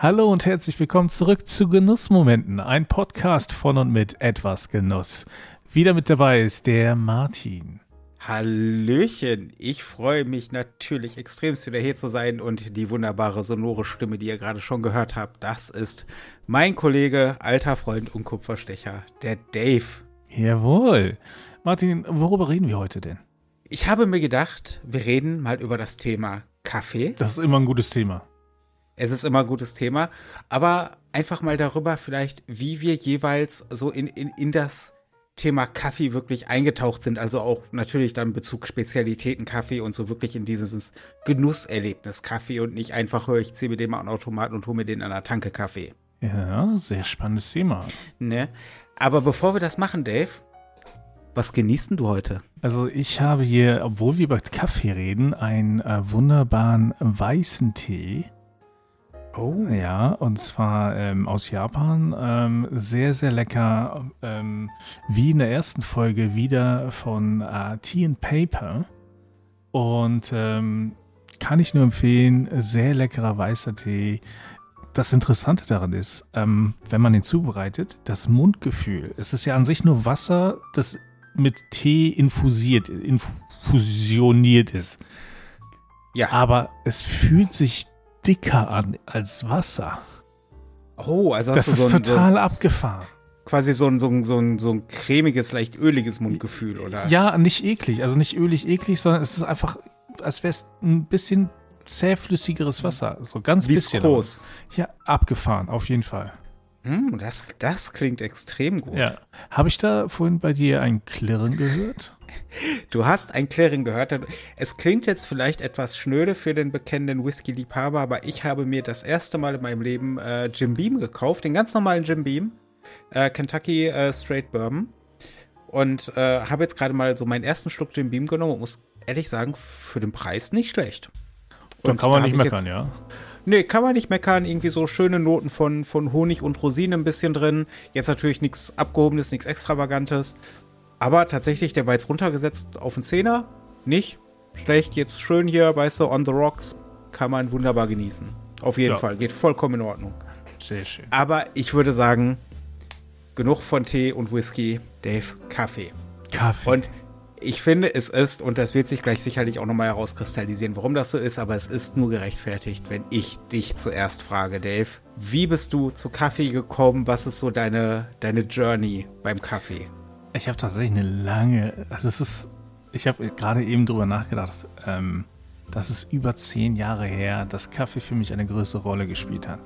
Hallo und herzlich willkommen zurück zu Genussmomenten, ein Podcast von und mit etwas Genuss. Wieder mit dabei ist der Martin. Hallöchen, ich freue mich natürlich extremst wieder hier zu sein und die wunderbare sonore Stimme, die ihr gerade schon gehört habt, das ist mein Kollege, alter Freund und Kupferstecher, der Dave. Jawohl. Martin, worüber reden wir heute denn? Ich habe mir gedacht, wir reden mal über das Thema Kaffee. Das ist immer ein gutes Thema. Es ist immer ein gutes Thema, aber einfach mal darüber vielleicht, wie wir jeweils so in, in, in das Thema Kaffee wirklich eingetaucht sind. Also auch natürlich dann Bezug Spezialitäten Kaffee und so wirklich in dieses Genusserlebnis Kaffee und nicht einfach höre ich ziehe mir den mal an Automaten und hole mir den an der Tanke Kaffee. Ja, sehr spannendes Thema. Ne? Aber bevor wir das machen, Dave, was genießt du heute? Also ich habe hier, obwohl wir über Kaffee reden, einen äh, wunderbaren weißen Tee Oh. Ja, und zwar ähm, aus Japan. Ähm, sehr, sehr lecker. Ähm, wie in der ersten Folge wieder von äh, Tea and Paper. Und ähm, kann ich nur empfehlen, sehr leckerer weißer Tee. Das Interessante daran ist, ähm, wenn man ihn zubereitet, das Mundgefühl. Es ist ja an sich nur Wasser, das mit Tee infusiert, infusioniert ist. Ja. Aber es fühlt sich dicker an als Wasser. Oh, also das du so ist ein, total so abgefahren. Quasi so ein, so, ein, so, ein, so ein cremiges, leicht öliges Mundgefühl, oder? Ja, nicht eklig. Also nicht ölig eklig, sondern es ist einfach, als wäre es ein bisschen zähflüssigeres Wasser. So ganz Wie bisschen. groß. Ja, abgefahren, auf jeden Fall. Hm, das, das klingt extrem gut. Ja. Habe ich da vorhin bei dir ein Klirren gehört? Du hast ein Klirren gehört. Es klingt jetzt vielleicht etwas schnöde für den bekennenden Whisky-Liebhaber, aber ich habe mir das erste Mal in meinem Leben äh, Jim Beam gekauft, den ganz normalen Jim Beam, äh, Kentucky äh, Straight Bourbon. Und äh, habe jetzt gerade mal so meinen ersten Schluck Jim Beam genommen und muss ehrlich sagen, für den Preis nicht schlecht. Und Dann kann man nicht meckern, ja. Nee, kann man nicht meckern. Irgendwie so schöne Noten von, von Honig und Rosinen ein bisschen drin. Jetzt natürlich nichts Abgehobenes, nichts Extravagantes. Aber tatsächlich, der war jetzt runtergesetzt auf einen Zehner. Nicht schlecht, jetzt schön hier, weißt du, on the rocks. Kann man wunderbar genießen. Auf jeden ja. Fall. Geht vollkommen in Ordnung. Sehr schön. Aber ich würde sagen, genug von Tee und Whisky. Dave, Kaffee. Kaffee. Und ich finde, es ist, und das wird sich gleich sicherlich auch nochmal herauskristallisieren, warum das so ist, aber es ist nur gerechtfertigt, wenn ich dich zuerst frage, Dave. Wie bist du zu Kaffee gekommen? Was ist so deine, deine Journey beim Kaffee? Ich habe tatsächlich eine lange, also es ist, ich habe gerade eben drüber nachgedacht, ähm, dass es über zehn Jahre her, dass Kaffee für mich eine größere Rolle gespielt hat.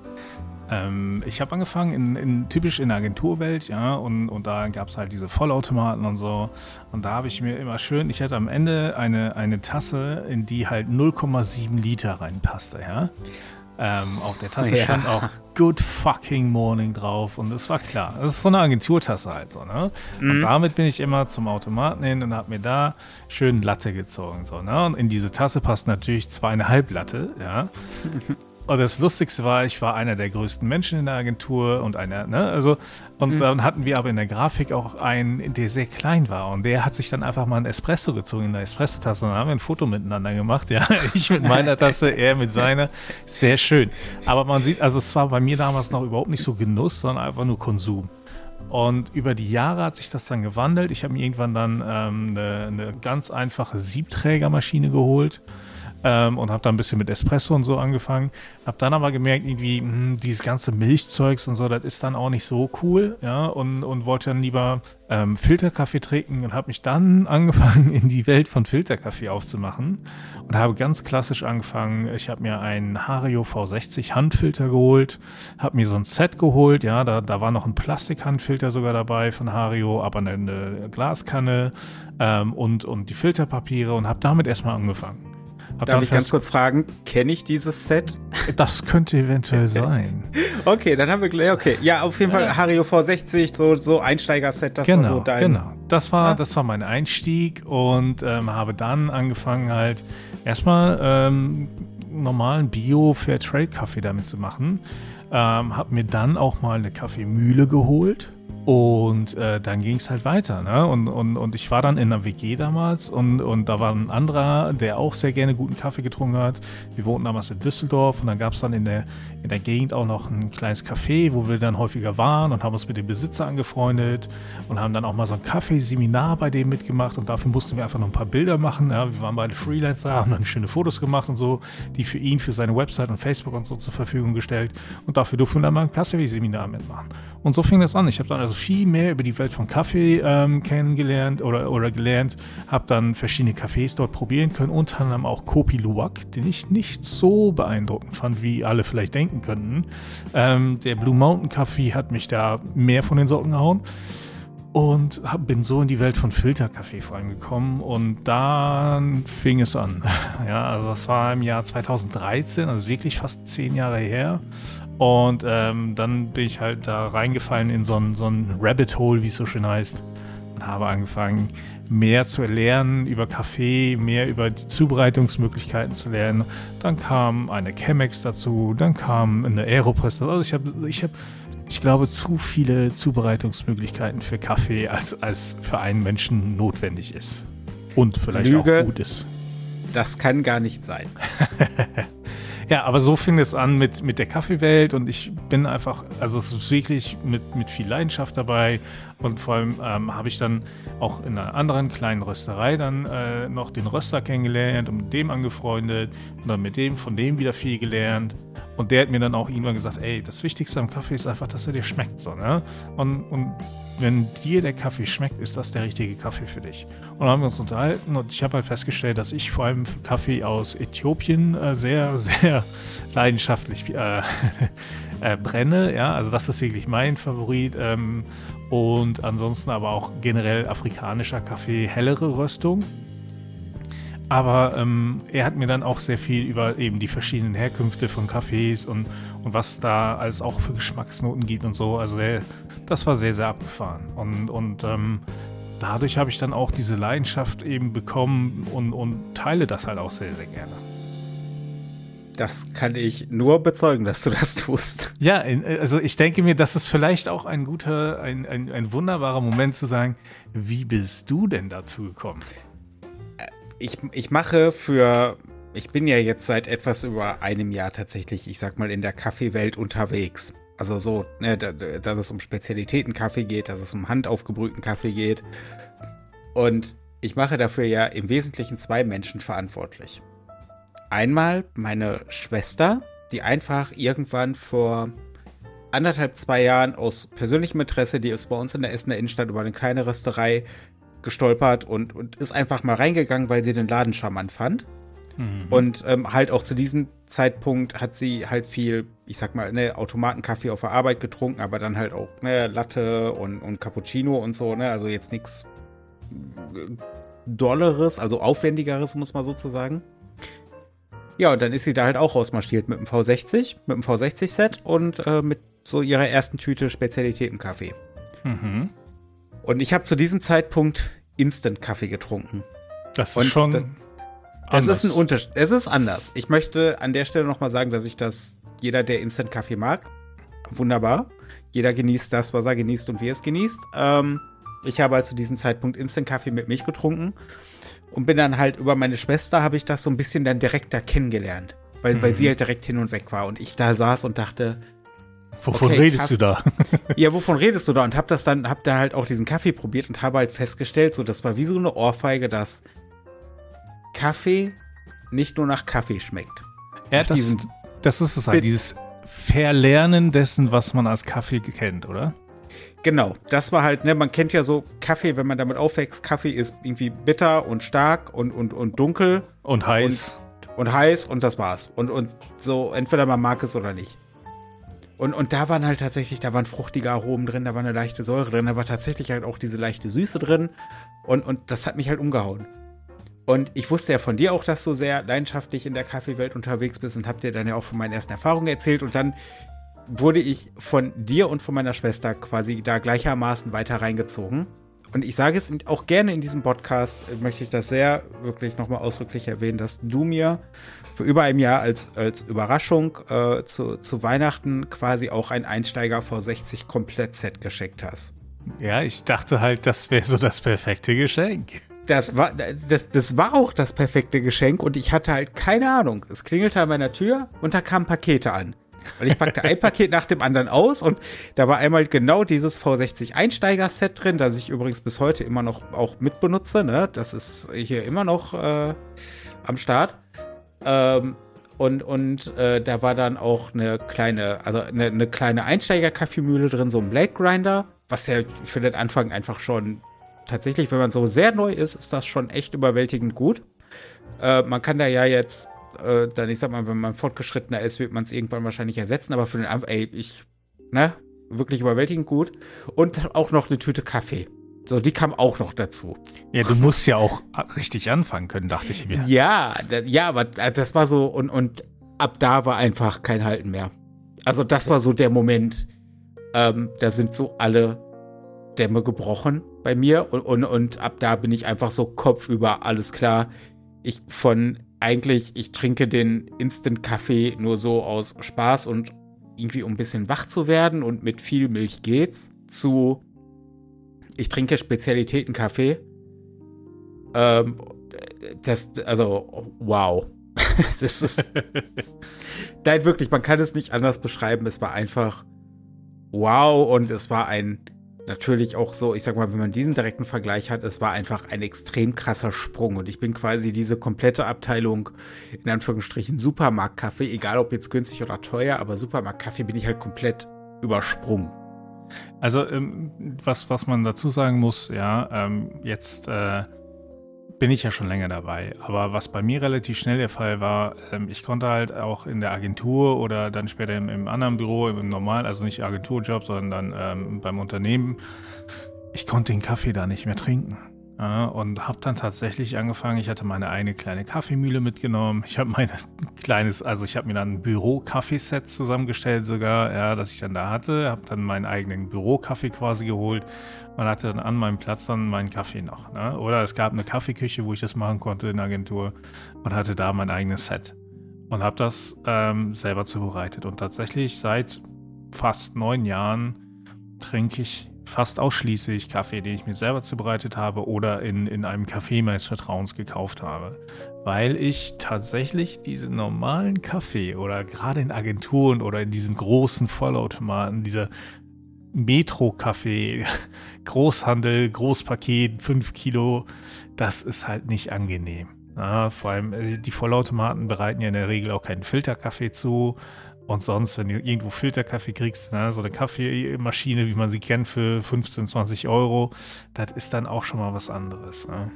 Ähm, ich habe angefangen in, in, typisch in der Agenturwelt, ja, und, und da gab es halt diese Vollautomaten und so. Und da habe ich mir immer schön, ich hatte am Ende eine, eine Tasse, in die halt 0,7 Liter reinpasste, ja. Ähm, auf der Tasse ja. stand auch Good fucking Morning drauf und es war klar. Das ist so eine Agenturtasse halt so, ne? Mhm. Und damit bin ich immer zum Automaten hin und habe mir da schön Latte gezogen, so, ne? Und in diese Tasse passt natürlich zweieinhalb Latte, ja. Und das Lustigste war, ich war einer der größten Menschen in der Agentur und einer, ne, also, und mhm. dann hatten wir aber in der Grafik auch einen, der sehr klein war und der hat sich dann einfach mal ein Espresso gezogen in der Espresso-Tasse und dann haben wir ein Foto miteinander gemacht, ja. Ich mit meiner Tasse, er mit seiner. Sehr schön. Aber man sieht, also es war bei mir damals noch überhaupt nicht so Genuss, sondern einfach nur Konsum. Und über die Jahre hat sich das dann gewandelt. Ich habe mir irgendwann dann ähm, eine, eine ganz einfache Siebträgermaschine geholt ähm, und habe dann ein bisschen mit Espresso und so angefangen. Habe dann aber gemerkt, irgendwie, mh, hm, dieses ganze Milchzeugs und so, das ist dann auch nicht so cool, ja, und, und wollte dann lieber ähm, Filterkaffee trinken und habe mich dann angefangen, in die Welt von Filterkaffee aufzumachen und habe ganz klassisch angefangen. Ich habe mir einen Hario V60 Handfilter geholt, habe mir so ein Set geholt, ja, da, da war noch ein Plastikhandfilter sogar dabei von Hario, aber eine, eine Glaskanne ähm, und, und die Filterpapiere und habe damit erstmal angefangen. Hab Darf ich ganz kurz fragen, kenne ich dieses Set? Das könnte eventuell sein. okay, dann haben wir gleich, okay. Ja, auf jeden Fall. Hario V60, so, so Einsteiger-Set, das genau, war so dein. Genau, das war, ja. das war mein Einstieg und ähm, habe dann angefangen halt erstmal ähm, normalen Bio-Fairtrade-Kaffee damit zu machen. Ähm, habe mir dann auch mal eine Kaffeemühle geholt Und äh, dann ging es halt weiter. Ne? Und, und, und ich war dann in einer WG damals und, und da war ein anderer, der auch sehr gerne guten Kaffee getrunken hat. Wir wohnten damals in Düsseldorf und dann gab es dann in der, in der Gegend auch noch ein kleines Café, wo wir dann häufiger waren und haben uns mit dem Besitzer angefreundet und haben dann auch mal so ein Kaffeeseminar bei dem mitgemacht und dafür mussten wir einfach noch ein paar Bilder machen. Ja? Wir waren beide Freelancer, haben dann schöne Fotos gemacht und so, die für ihn, für seine Website und Facebook und so zur Verfügung gestellt und dafür durften wir dann mal ein Kaffeeseminar mitmachen. Und so fing das an. Ich habe dann also viel mehr über die Welt von Kaffee ähm, kennengelernt oder, oder gelernt, habe dann verschiedene Cafés dort probieren können, unter anderem auch Kopi Luwak, den ich nicht so beeindruckend fand, wie alle vielleicht denken könnten. Ähm, der Blue Mountain Kaffee hat mich da mehr von den Socken gehauen und hab, bin so in die Welt von Filterkaffee vor allem gekommen und dann fing es an. Ja, also das war im Jahr 2013, also wirklich fast zehn Jahre her. Und ähm, dann bin ich halt da reingefallen in so ein, so ein Rabbit Hole, wie es so schön heißt. Und habe angefangen, mehr zu lernen über Kaffee, mehr über die Zubereitungsmöglichkeiten zu lernen. Dann kam eine Chemex dazu, dann kam eine Aeropress. Also ich habe, ich habe, ich glaube, zu viele Zubereitungsmöglichkeiten für Kaffee, als, als für einen Menschen notwendig ist. Und vielleicht Lüge, auch gut ist. Das kann gar nicht sein. Ja, aber so fing es an mit, mit der Kaffeewelt und ich bin einfach, also es ist wirklich mit, mit viel Leidenschaft dabei und vor allem ähm, habe ich dann auch in einer anderen kleinen Rösterei dann äh, noch den Röster kennengelernt und mit dem angefreundet und dann mit dem, von dem wieder viel gelernt. Und der hat mir dann auch irgendwann gesagt, ey, das Wichtigste am Kaffee ist einfach, dass er dir schmeckt. So, ne? und, und wenn dir der Kaffee schmeckt, ist das der richtige Kaffee für dich. Und dann haben wir uns unterhalten und ich habe halt festgestellt, dass ich vor allem Kaffee aus Äthiopien äh, sehr, sehr leidenschaftlich äh, äh, brenne. Ja, also das ist wirklich mein Favorit. Ähm, und ansonsten aber auch generell afrikanischer Kaffee, hellere Röstung. Aber ähm, er hat mir dann auch sehr viel über eben die verschiedenen Herkünfte von Kaffees und, und was da alles auch für Geschmacksnoten gibt und so. Also der, das war sehr, sehr abgefahren. Und, und ähm, dadurch habe ich dann auch diese Leidenschaft eben bekommen und, und teile das halt auch sehr, sehr gerne. Das kann ich nur bezeugen, dass du das tust. Ja, also ich denke mir, das ist vielleicht auch ein guter, ein, ein, ein wunderbarer Moment zu sagen, wie bist du denn dazu gekommen? Äh, ich, ich mache für, ich bin ja jetzt seit etwas über einem Jahr tatsächlich, ich sag mal, in der Kaffeewelt unterwegs. Also so, ne, dass es um Spezialitäten-Kaffee geht, dass es um handaufgebrühten Kaffee geht. Und ich mache dafür ja im Wesentlichen zwei Menschen verantwortlich. Einmal meine Schwester, die einfach irgendwann vor anderthalb, zwei Jahren aus persönlichem Interesse, die ist bei uns in der Essener Innenstadt über eine kleine Rösterei gestolpert und, und ist einfach mal reingegangen, weil sie den Laden charmant fand. Mhm. Und ähm, halt auch zu diesem Zeitpunkt hat sie halt viel, ich sag mal, ne, Automatenkaffee auf der Arbeit getrunken, aber dann halt auch ne, Latte und, und Cappuccino und so, ne? Also jetzt nichts Dolleres, also Aufwendigeres, muss man sozusagen. Ja, und dann ist sie da halt auch rausmarschiert mit dem V60, mit dem V60-Set und äh, mit so ihrer ersten Tüte Spezialitätenkaffee. Mhm. Und ich habe zu diesem Zeitpunkt Instant-Kaffee getrunken. Das ist und schon. Das, es ist ein Unterschied. Es ist anders. Ich möchte an der Stelle nochmal sagen, dass ich das, jeder, der Instant-Kaffee mag, wunderbar. Jeder genießt das, was er genießt und wie er es genießt. Ähm, ich habe halt zu diesem Zeitpunkt Instant-Kaffee mit Milch getrunken und bin dann halt über meine Schwester, habe ich das so ein bisschen dann direkt da kennengelernt. Weil, mhm. weil sie halt direkt hin und weg war und ich da saß und dachte, Wovon okay, redest du da? ja, wovon redest du da? Und hab das dann, hab dann halt auch diesen Kaffee probiert und habe halt festgestellt, so das war wie so eine Ohrfeige, dass Kaffee nicht nur nach Kaffee schmeckt. Ja, das, das ist es halt, dieses Verlernen dessen, was man als Kaffee kennt, oder? Genau, das war halt, ne, man kennt ja so Kaffee, wenn man damit aufwächst, Kaffee ist irgendwie bitter und stark und, und, und dunkel. Und heiß. Und, und heiß und das war's. Und, und so, entweder man mag es oder nicht. Und, und da waren halt tatsächlich, da waren fruchtige Aromen drin, da war eine leichte Säure drin, da war tatsächlich halt auch diese leichte Süße drin. Und, und das hat mich halt umgehauen. Und ich wusste ja von dir auch, dass du sehr leidenschaftlich in der Kaffeewelt unterwegs bist und hab dir dann ja auch von meinen ersten Erfahrungen erzählt. Und dann wurde ich von dir und von meiner Schwester quasi da gleichermaßen weiter reingezogen. Und ich sage es auch gerne in diesem Podcast, möchte ich das sehr wirklich nochmal ausdrücklich erwähnen, dass du mir für über ein Jahr als, als Überraschung äh, zu, zu Weihnachten quasi auch ein Einsteiger vor 60 Komplett-Set geschickt hast. Ja, ich dachte halt, das wäre so das perfekte Geschenk. Das war, das, das war auch das perfekte Geschenk und ich hatte halt keine Ahnung. Es klingelte an meiner Tür und da kamen Pakete an. Und ich packte ein Paket nach dem anderen aus und da war einmal genau dieses V60 Einsteiger-Set drin, das ich übrigens bis heute immer noch auch mitbenutze. Ne? Das ist hier immer noch äh, am Start. Ähm, und und äh, da war dann auch eine kleine, also eine, eine kleine Einsteiger-Kaffeemühle drin, so ein Blade Grinder, was ja für den Anfang einfach schon tatsächlich, wenn man so sehr neu ist, ist das schon echt überwältigend gut. Äh, man kann da ja jetzt äh, dann, ich sag mal, wenn man fortgeschrittener ist, wird man es irgendwann wahrscheinlich ersetzen, aber für den Anfang, ey, ich, ne, wirklich überwältigend gut. Und auch noch eine Tüte Kaffee. So, die kam auch noch dazu. Ja, du musst ja auch richtig anfangen können, dachte ich mir. Ja, ja, aber das war so, und, und ab da war einfach kein Halten mehr. Also, das war so der Moment, ähm, da sind so alle Dämme gebrochen bei mir und, und, und ab da bin ich einfach so kopfüber, alles klar. Ich von eigentlich, ich trinke den Instant-Kaffee nur so aus Spaß und irgendwie um ein bisschen wach zu werden und mit viel Milch geht's, zu ich trinke Spezialitäten-Kaffee. Ähm, das, also, wow. das ist. Nein, wirklich, man kann es nicht anders beschreiben. Es war einfach wow und es war ein natürlich auch so, ich sag mal, wenn man diesen direkten Vergleich hat, es war einfach ein extrem krasser Sprung und ich bin quasi diese komplette Abteilung in Anführungsstrichen Supermarktkaffee, egal ob jetzt günstig oder teuer, aber Supermarktkaffee bin ich halt komplett übersprungen. Also ähm, was, was man dazu sagen muss, ja, ähm, jetzt äh, bin ich ja schon länger dabei. Aber was bei mir relativ schnell der Fall war, ähm, ich konnte halt auch in der Agentur oder dann später im, im anderen Büro, im, normalen, also nicht Agenturjob, sondern dann ähm, beim Unternehmen, ich konnte den Kaffee da nicht mehr trinken. Ja, und habe dann tatsächlich angefangen, ich hatte meine eine kleine Kaffeemühle mitgenommen. Ich habe mein kleines, also ich habe mir dann ein Büro-Kaffeeset zusammengestellt sogar, ja, das ich dann da hatte. Habe dann meinen eigenen Bürokaffee quasi geholt und hatte dann an meinem Platz dann meinen Kaffee noch. Ne? Oder es gab eine Kaffeeküche, wo ich das machen konnte in der Agentur und hatte da mein eigenes Set. Und habe das ähm, selber zubereitet. Und tatsächlich seit fast neun Jahren trinke ich fast ausschließlich Kaffee, den ich mir selber zubereitet habe oder in, in einem Café meines Vertrauens gekauft habe. Weil ich tatsächlich diesen normalen Kaffee oder gerade in Agenturen oder in diesen großen Vollautomaten, dieser Metro-Kaffee, Großhandel, Großpaket, 5 Kilo, das ist halt nicht angenehm. Ja, vor allem äh, die Vollautomaten bereiten ja in der Regel auch keinen Filterkaffee zu. Und sonst, wenn du irgendwo Filterkaffee kriegst, ne, so eine Kaffeemaschine, wie man sie kennt, für 15, 20 Euro, das ist dann auch schon mal was anderes. Ne?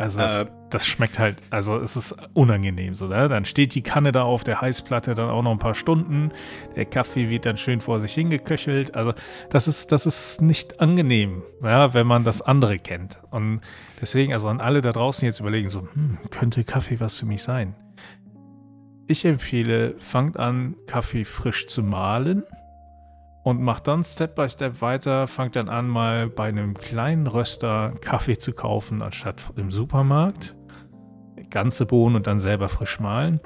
Also das, äh, das, schmeckt halt, also es ist unangenehm so, ne? Dann steht die Kanne da auf der Heißplatte dann auch noch ein paar Stunden. Der Kaffee wird dann schön vor sich hingeköchelt. Also das ist, das ist nicht angenehm, ja, wenn man das andere kennt. Und deswegen, also an alle da draußen jetzt überlegen, so, hm, könnte Kaffee was für mich sein? Ich empfehle, fangt an, Kaffee frisch zu mahlen und macht dann Step by Step weiter. Fangt dann an, mal bei einem kleinen Röster Kaffee zu kaufen, anstatt im Supermarkt. Ganze Bohnen und dann selber frisch mahlen.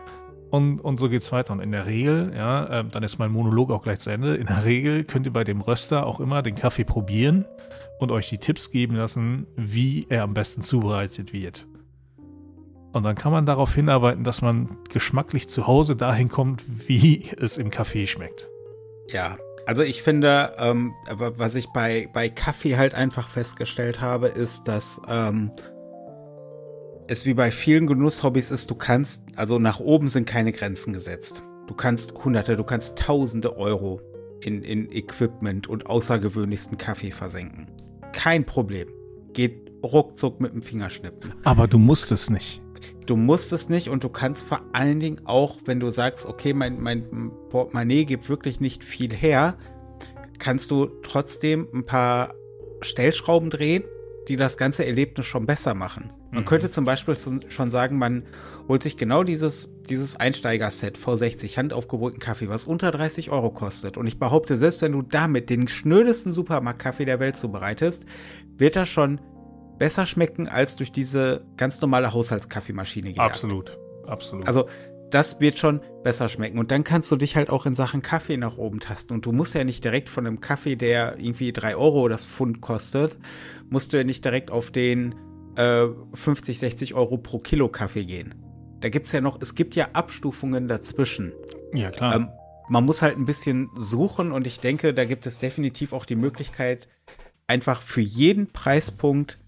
Und, und so es weiter. Und in der Regel, ja, äh, dann ist mein Monolog auch gleich zu Ende. In der Regel könnt ihr bei dem Röster auch immer den Kaffee probieren und euch die Tipps geben lassen, wie er am besten zubereitet wird. Und dann kann man darauf hinarbeiten, dass man geschmacklich zu Hause dahin kommt, wie es im Kaffee schmeckt. Ja, also ich finde, ähm, was ich bei, bei Kaffee halt einfach festgestellt habe, ist, dass ähm, es wie bei vielen Genusshobbys ist, du kannst, also nach oben sind keine Grenzen gesetzt. Du kannst Hunderte, du kannst Tausende Euro in, in Equipment und außergewöhnlichsten Kaffee versenken. Kein Problem. Geht ruckzuck mit dem Fingerschnippen. Aber du musst es nicht. Du musst es nicht und du kannst vor allen Dingen auch, wenn du sagst, okay, mein, mein Portemonnaie gibt wirklich nicht viel her, kannst du trotzdem ein paar Stellschrauben drehen, die das ganze Erlebnis schon besser machen. Man mhm. könnte zum Beispiel schon sagen, man holt sich genau dieses, dieses Einsteiger-Set V60 handaufgebrühten Kaffee, was unter 30 Euro kostet. Und ich behaupte, selbst wenn du damit den schnödesten Supermarktkaffee der Welt zubereitest, wird das schon besser schmecken als durch diese ganz normale Haushaltskaffeemaschine. Gejagt. Absolut, absolut. Also das wird schon besser schmecken. Und dann kannst du dich halt auch in Sachen Kaffee nach oben tasten. Und du musst ja nicht direkt von einem Kaffee, der irgendwie drei Euro das Pfund kostet, musst du ja nicht direkt auf den äh, 50, 60 Euro pro Kilo Kaffee gehen. Da gibt es ja noch, es gibt ja Abstufungen dazwischen. Ja, klar. Ähm, man muss halt ein bisschen suchen und ich denke, da gibt es definitiv auch die Möglichkeit, einfach für jeden Preispunkt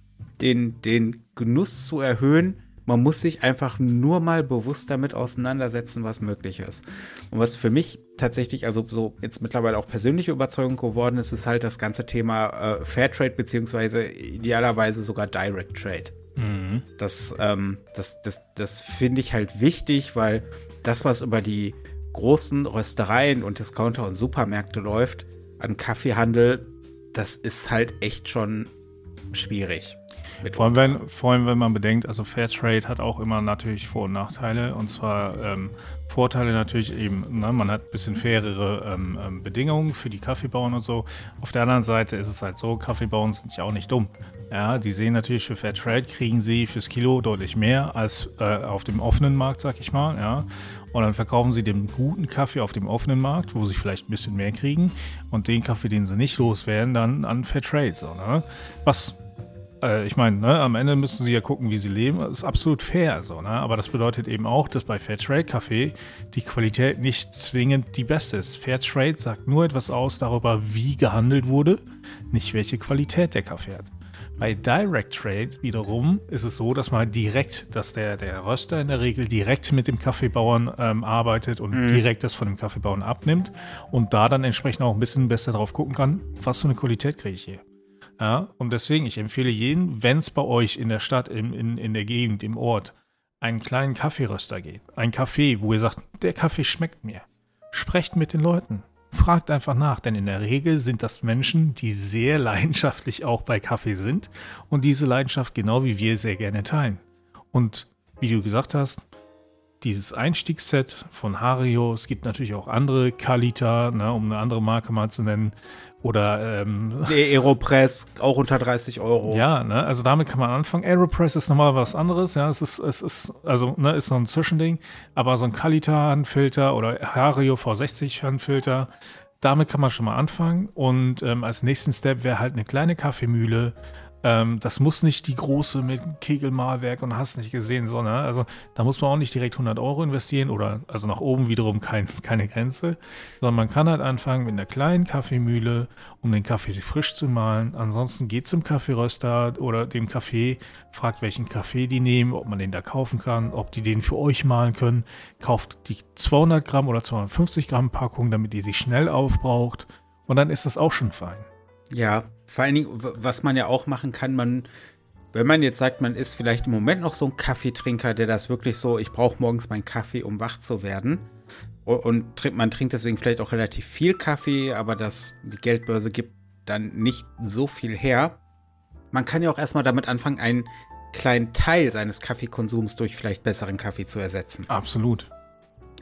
den, den Genuss zu erhöhen. Man muss sich einfach nur mal bewusst damit auseinandersetzen, was möglich ist. Und was für mich tatsächlich, also so jetzt mittlerweile auch persönliche Überzeugung geworden ist, ist halt das ganze Thema äh, Fairtrade beziehungsweise idealerweise sogar Direct Trade. Mhm. Das, ähm, das, das, das finde ich halt wichtig, weil das, was über die großen Röstereien und Discounter und Supermärkte läuft, an Kaffeehandel, das ist halt echt schon schwierig. Vor allem, wenn, vor allem, wenn man bedenkt, also Fairtrade hat auch immer natürlich Vor- und Nachteile. Und zwar ähm, Vorteile natürlich eben, ne, man hat ein bisschen fairere ähm, ähm, Bedingungen für die Kaffeebauern und so. Auf der anderen Seite ist es halt so, Kaffeebauern sind ja auch nicht dumm. Ja, die sehen natürlich für Fairtrade kriegen sie fürs Kilo deutlich mehr als äh, auf dem offenen Markt, sag ich mal. Ja. Und dann verkaufen sie den guten Kaffee auf dem offenen Markt, wo sie vielleicht ein bisschen mehr kriegen. Und den Kaffee, den sie nicht loswerden, dann an Fairtrade. So, ne? Was äh, ich meine, ne, am Ende müssen sie ja gucken, wie sie leben. Das ist absolut fair so, ne? Aber das bedeutet eben auch, dass bei Fairtrade Kaffee die Qualität nicht zwingend die beste ist. Fairtrade sagt nur etwas aus darüber, wie gehandelt wurde, nicht welche Qualität der Kaffee hat. Bei Direct Trade wiederum ist es so, dass man direkt, dass der, der Röster in der Regel direkt mit dem Kaffeebauern ähm, arbeitet und mhm. direkt das von dem Kaffeebauern abnimmt und da dann entsprechend auch ein bisschen besser drauf gucken kann, was für eine Qualität kriege ich hier. Ja, und deswegen, ich empfehle jeden, wenn es bei euch in der Stadt, in, in, in der Gegend, im Ort, einen kleinen Kaffeeröster geht, ein Kaffee, wo ihr sagt, der Kaffee schmeckt mir, sprecht mit den Leuten. Fragt einfach nach, denn in der Regel sind das Menschen, die sehr leidenschaftlich auch bei Kaffee sind und diese Leidenschaft genau wie wir sehr gerne teilen. Und wie du gesagt hast, dieses Einstiegsset von Hario, es gibt natürlich auch andere Kalita, ne, um eine andere Marke mal zu nennen, oder ähm, Aeropress, auch unter 30 Euro. Ja, ne, also damit kann man anfangen. Aeropress ist nochmal was anderes, ja, es ist, es ist, also, ne, ist so ein Zwischending, aber so ein Kalita-Handfilter oder Hario V60-Handfilter, damit kann man schon mal anfangen. Und ähm, als nächsten Step wäre halt eine kleine Kaffeemühle ähm, das muss nicht die große mit Kegelmalwerk und hast nicht gesehen, sondern also da muss man auch nicht direkt 100 Euro investieren oder also nach oben wiederum kein, keine Grenze, sondern man kann halt anfangen mit einer kleinen Kaffeemühle, um den Kaffee frisch zu mahlen. Ansonsten geht zum Kaffeeröster oder dem Kaffee, fragt welchen Kaffee die nehmen, ob man den da kaufen kann, ob die den für euch mahlen können. Kauft die 200 Gramm oder 250 Gramm Packung, damit ihr sie schnell aufbraucht und dann ist das auch schon fein. Ja, vor allen Dingen, was man ja auch machen kann, man, wenn man jetzt sagt, man ist vielleicht im Moment noch so ein Kaffeetrinker, der das wirklich so, ich brauche morgens meinen Kaffee, um wach zu werden. Und, man trinkt deswegen vielleicht auch relativ viel Kaffee, aber das, die Geldbörse gibt dann nicht so viel her. Man kann ja auch erstmal damit anfangen, einen kleinen Teil seines Kaffeekonsums durch vielleicht besseren Kaffee zu ersetzen. Absolut.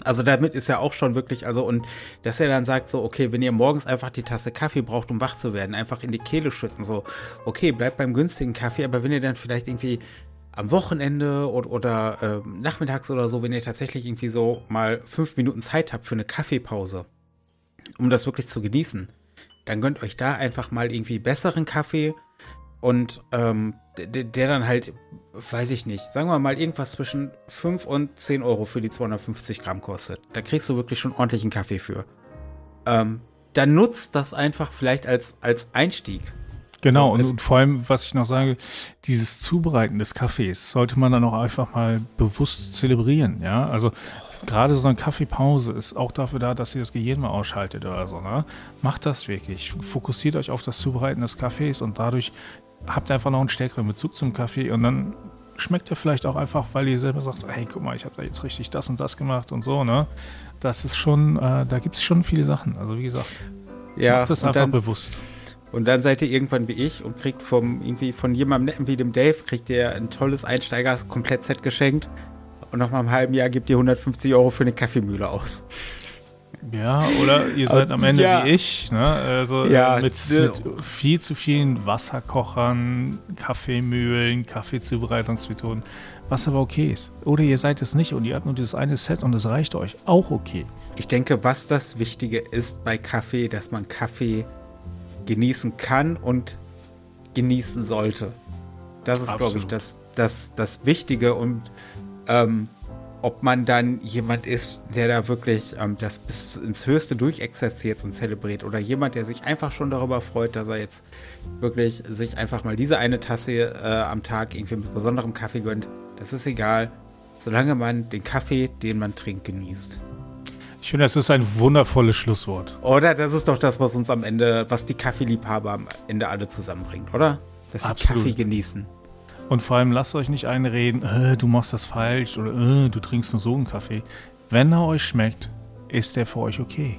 Also damit ist ja auch schon wirklich, also und dass er dann sagt so, okay, wenn ihr morgens einfach die Tasse Kaffee braucht, um wach zu werden, einfach in die Kehle schütten, so, okay, bleibt beim günstigen Kaffee, aber wenn ihr dann vielleicht irgendwie am Wochenende oder, oder äh, nachmittags oder so, wenn ihr tatsächlich irgendwie so mal fünf Minuten Zeit habt für eine Kaffeepause, um das wirklich zu genießen, dann gönnt euch da einfach mal irgendwie besseren Kaffee und ähm, der, der dann halt, weiß ich nicht, sagen wir mal irgendwas zwischen 5 und 10 Euro für die 250 Gramm kostet. Da kriegst du wirklich schon ordentlichen Kaffee für. Ähm, dann nutzt das einfach vielleicht als, als Einstieg. Genau, so, und, und, vor allem, was ich noch sage, dieses Zubereiten des Kaffees sollte man dann auch einfach mal bewusst zelebrieren, ja. Also gerade so eine Kaffeepause ist auch dafür da, dass ihr das Gehirn mal ausschaltet oder so, ne? Macht das wirklich. Fokussiert euch auf das Zubereiten des Kaffees und dadurch habt einfach noch einen stärkeren Bezug zum Kaffee und dann schmeckt er vielleicht auch einfach, weil ihr selber sagt, hey, guck mal, ich habe da jetzt richtig das und das gemacht und so, ne? Das ist schon, äh, da gibt es schon viele Sachen. Also wie gesagt, ja, macht das einfach dann, bewusst. Und dann seid ihr irgendwann wie ich und kriegt vom irgendwie von jemandem netten wie dem Dave, kriegt ihr ein tolles Einsteigers-Komplettset geschenkt und nach einem halben Jahr gibt ihr 150 Euro für eine Kaffeemühle aus. Ja, oder ihr seid am Ende ja. wie ich, ne? Also Ja, äh, mit, d- mit viel zu vielen Wasserkochern, Kaffeemühlen, Kaffeezubereitungsmethoden, was aber okay ist. Oder ihr seid es nicht und ihr habt nur dieses eine Set und es reicht euch. Auch okay. Ich denke, was das Wichtige ist bei Kaffee, dass man Kaffee genießen kann und genießen sollte. Das ist, glaube ich, das, das, das Wichtige und ähm, ob man dann jemand ist, der da wirklich ähm, das bis ins Höchste durchexerziert und zelebriert oder jemand, der sich einfach schon darüber freut, dass er jetzt wirklich sich einfach mal diese eine Tasse äh, am Tag irgendwie mit besonderem Kaffee gönnt, das ist egal, solange man den Kaffee, den man trinkt, genießt. Ich finde, das ist ein wundervolles Schlusswort. Oder das ist doch das, was uns am Ende, was die Kaffeeliebhaber am Ende alle zusammenbringt, oder? Dass sie. Kaffee genießen. Und vor allem lasst euch nicht einreden, äh, du machst das falsch oder äh, du trinkst nur so einen Kaffee. Wenn er euch schmeckt, ist der für euch okay.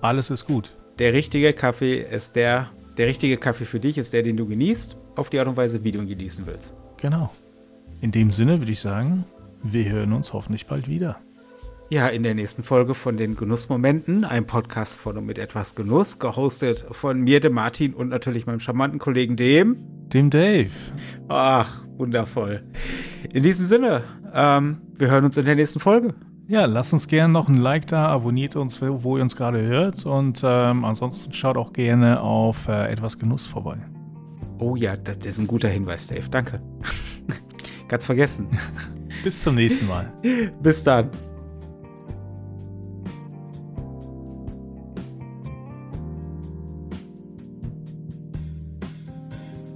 Alles ist gut. Der richtige Kaffee ist der, der richtige Kaffee für dich ist der, den du genießt, auf die Art und Weise, wie du ihn genießen willst. Genau. In dem Sinne würde ich sagen, wir hören uns hoffentlich bald wieder. Ja, in der nächsten Folge von den Genussmomenten, ein Podcast von und mit etwas Genuss, gehostet von mir, dem Martin und natürlich meinem charmanten Kollegen, dem. Dem Dave. Ach, wundervoll. In diesem Sinne, ähm, wir hören uns in der nächsten Folge. Ja, lasst uns gerne noch ein Like da, abonniert uns, wo ihr uns gerade hört und ähm, ansonsten schaut auch gerne auf äh, etwas Genuss vorbei. Oh ja, das ist ein guter Hinweis, Dave. Danke. Ganz vergessen. Bis zum nächsten Mal. Bis dann.